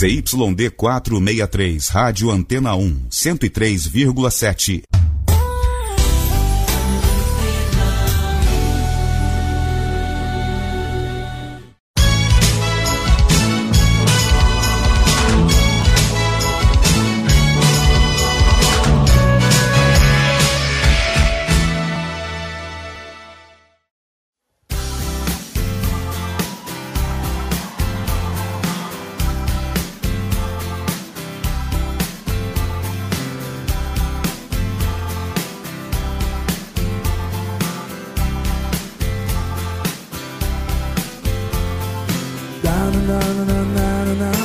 ZYD 463, Rádio Antena 1, 103,7. na na na na na.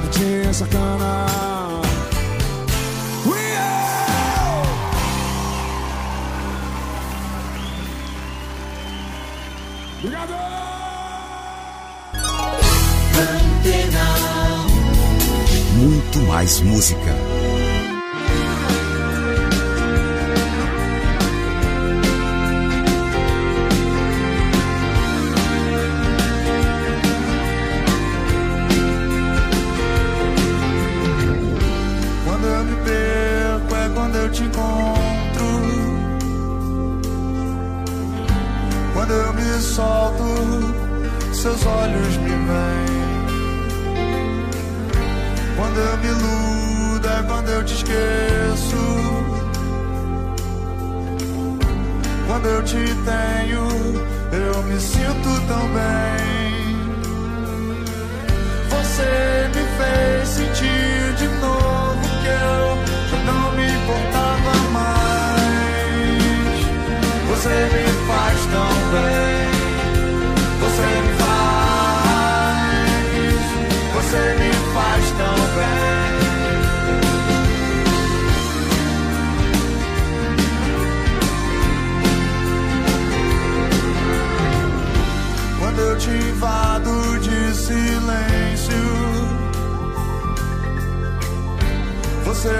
de te sacana. Muito mais música. quando eu me solto, seus olhos me vêm. Quando eu me iludo, é quando eu te esqueço. Quando eu te tenho, eu me sinto tão bem. Você me fez sentir de novo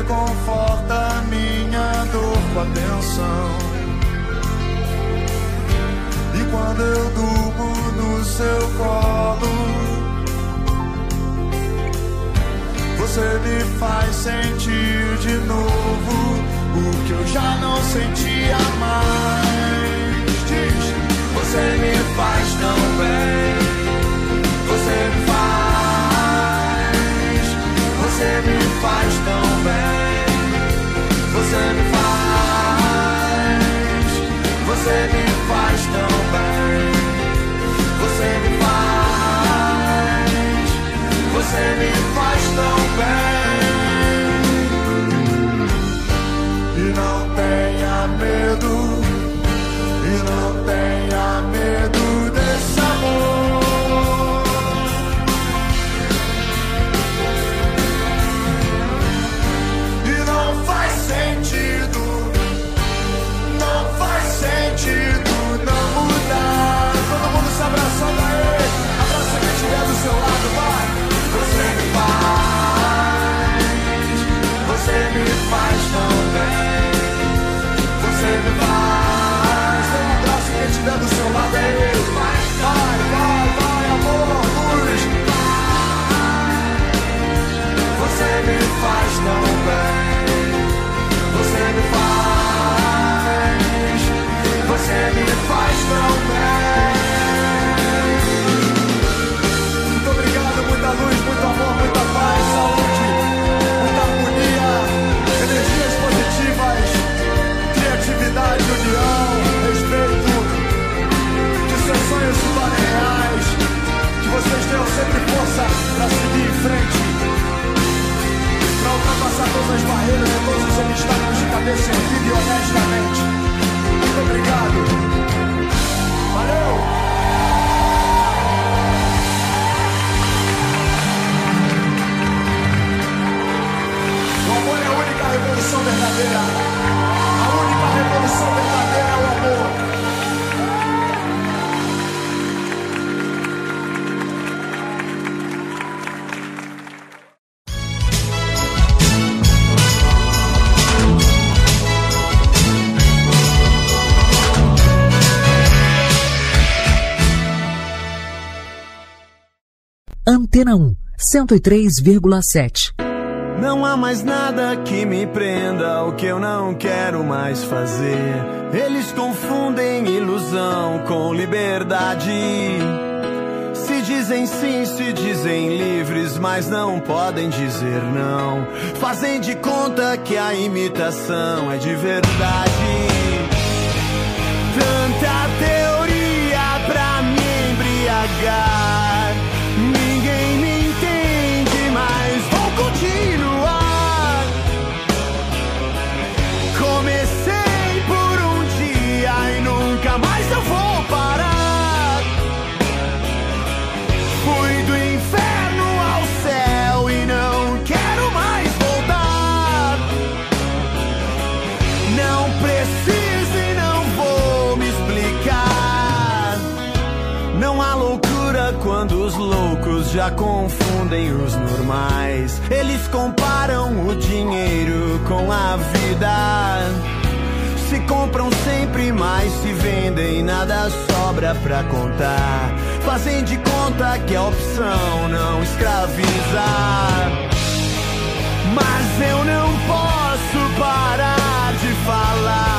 conforta a minha dor com atenção. E quando eu durmo no seu colo, você me faz sentir de novo o que eu já não sentia mais. Diz, você me faz tão bem, você me faz. você me faz tão bem. Antena 1, 103,7. Não há mais nada que me prenda, o que eu não quero mais fazer. Eles confundem ilusão com liberdade. Se dizem sim, se dizem livres, mas não podem dizer não. Fazem de conta que a imitação é de verdade. Tanta já confundem os normais. Eles comparam o dinheiro com a vida. Se compram sempre mais, se vendem, nada sobra pra contar. Fazem de conta que a opção não escraviza. Mas eu não posso parar de falar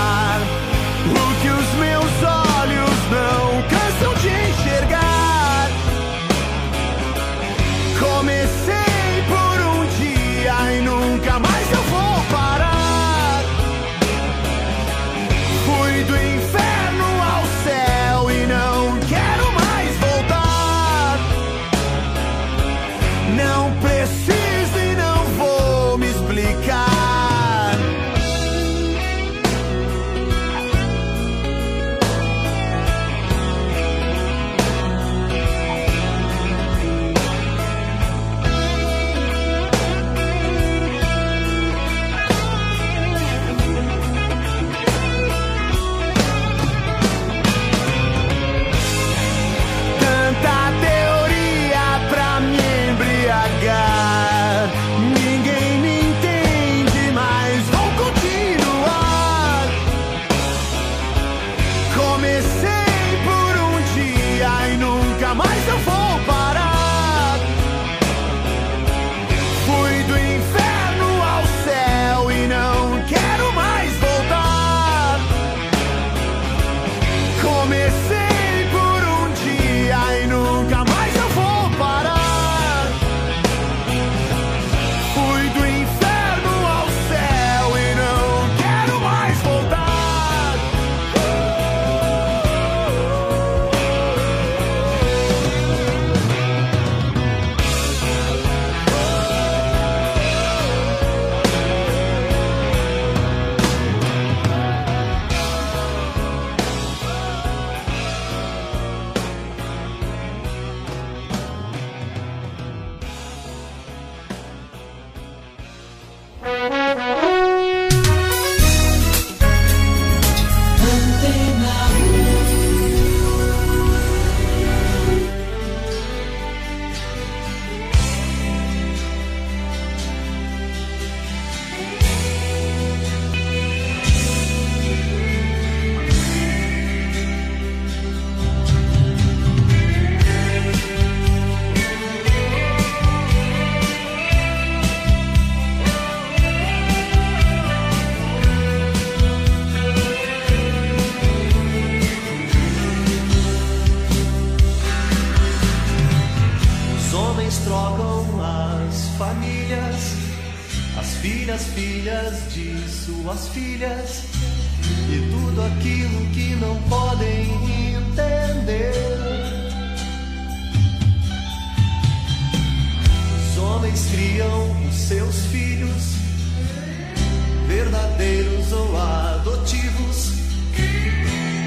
suas filhas, e tudo aquilo que não podem entender. Os homens criam os seus filhos, verdadeiros ou adotivos,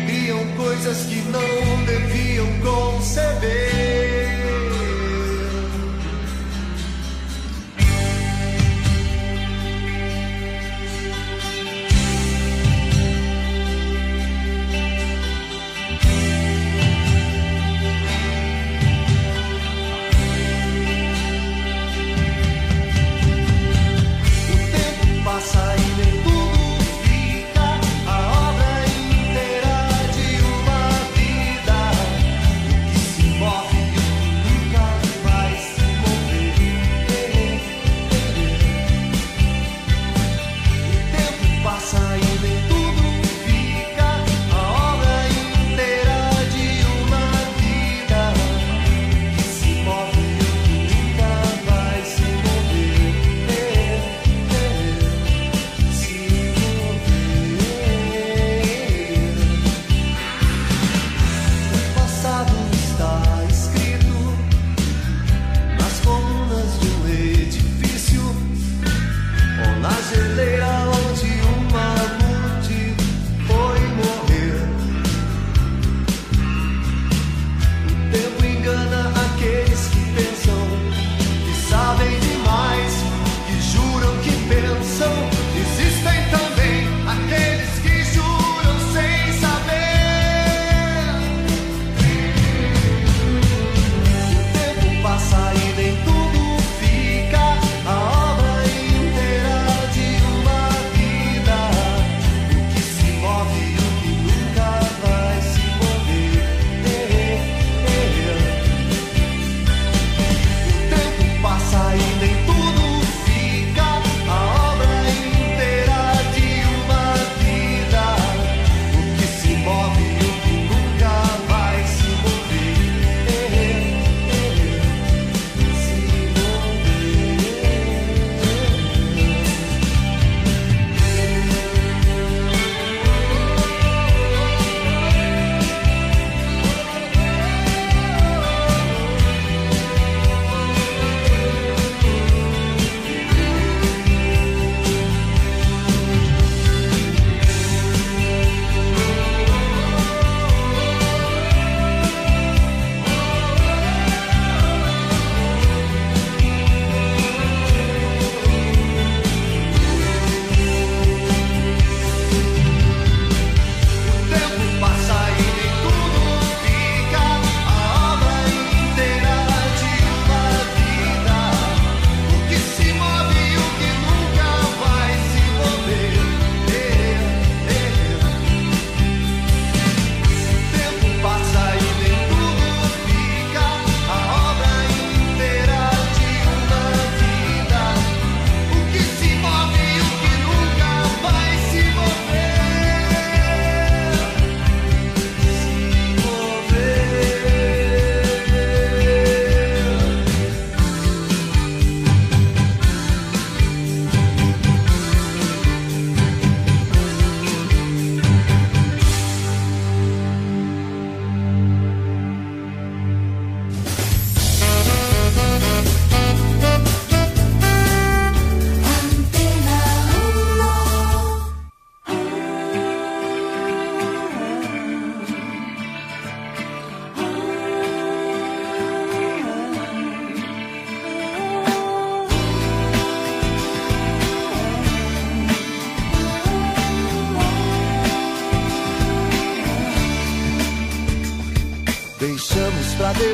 criam coisas que não deviam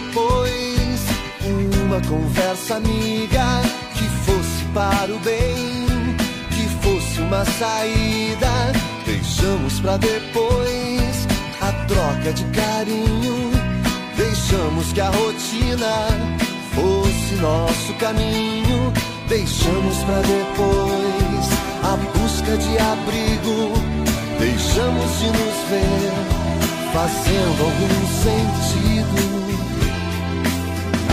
depois uma conversa amiga que fosse para o bem, que fosse uma saída. Deixamos pra depois a troca de carinho. Deixamos que a rotina fosse nosso caminho. Deixamos pra depois a busca de abrigo. Deixamos de nos ver fazendo algum sentido.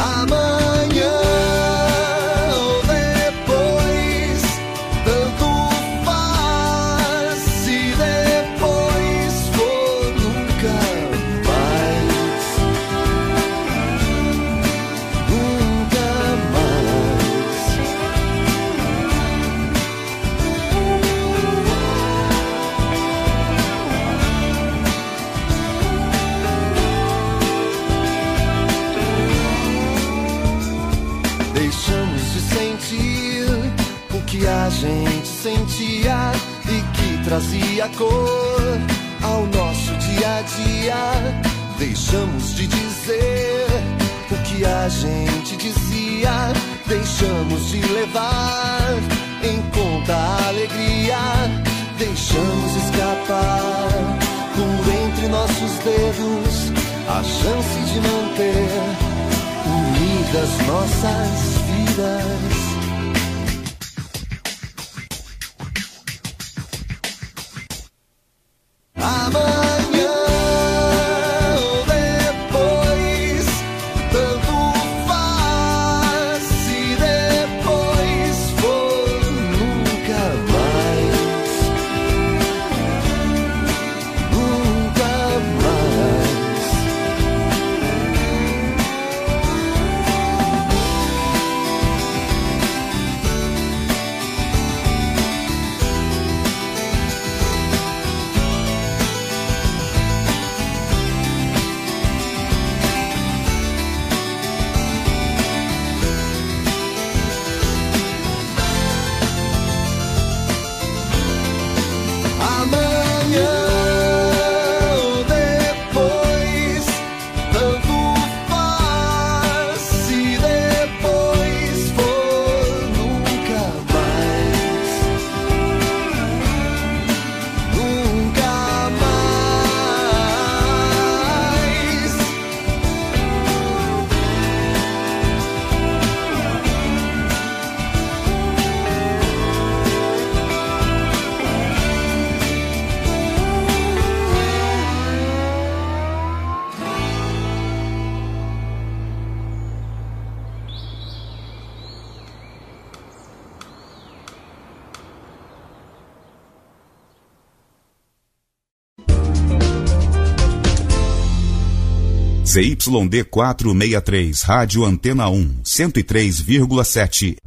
amor. Nossos dedos a chance de manter unidas nossas vidas. ZYD 463, Rádio Antena 1, 103,7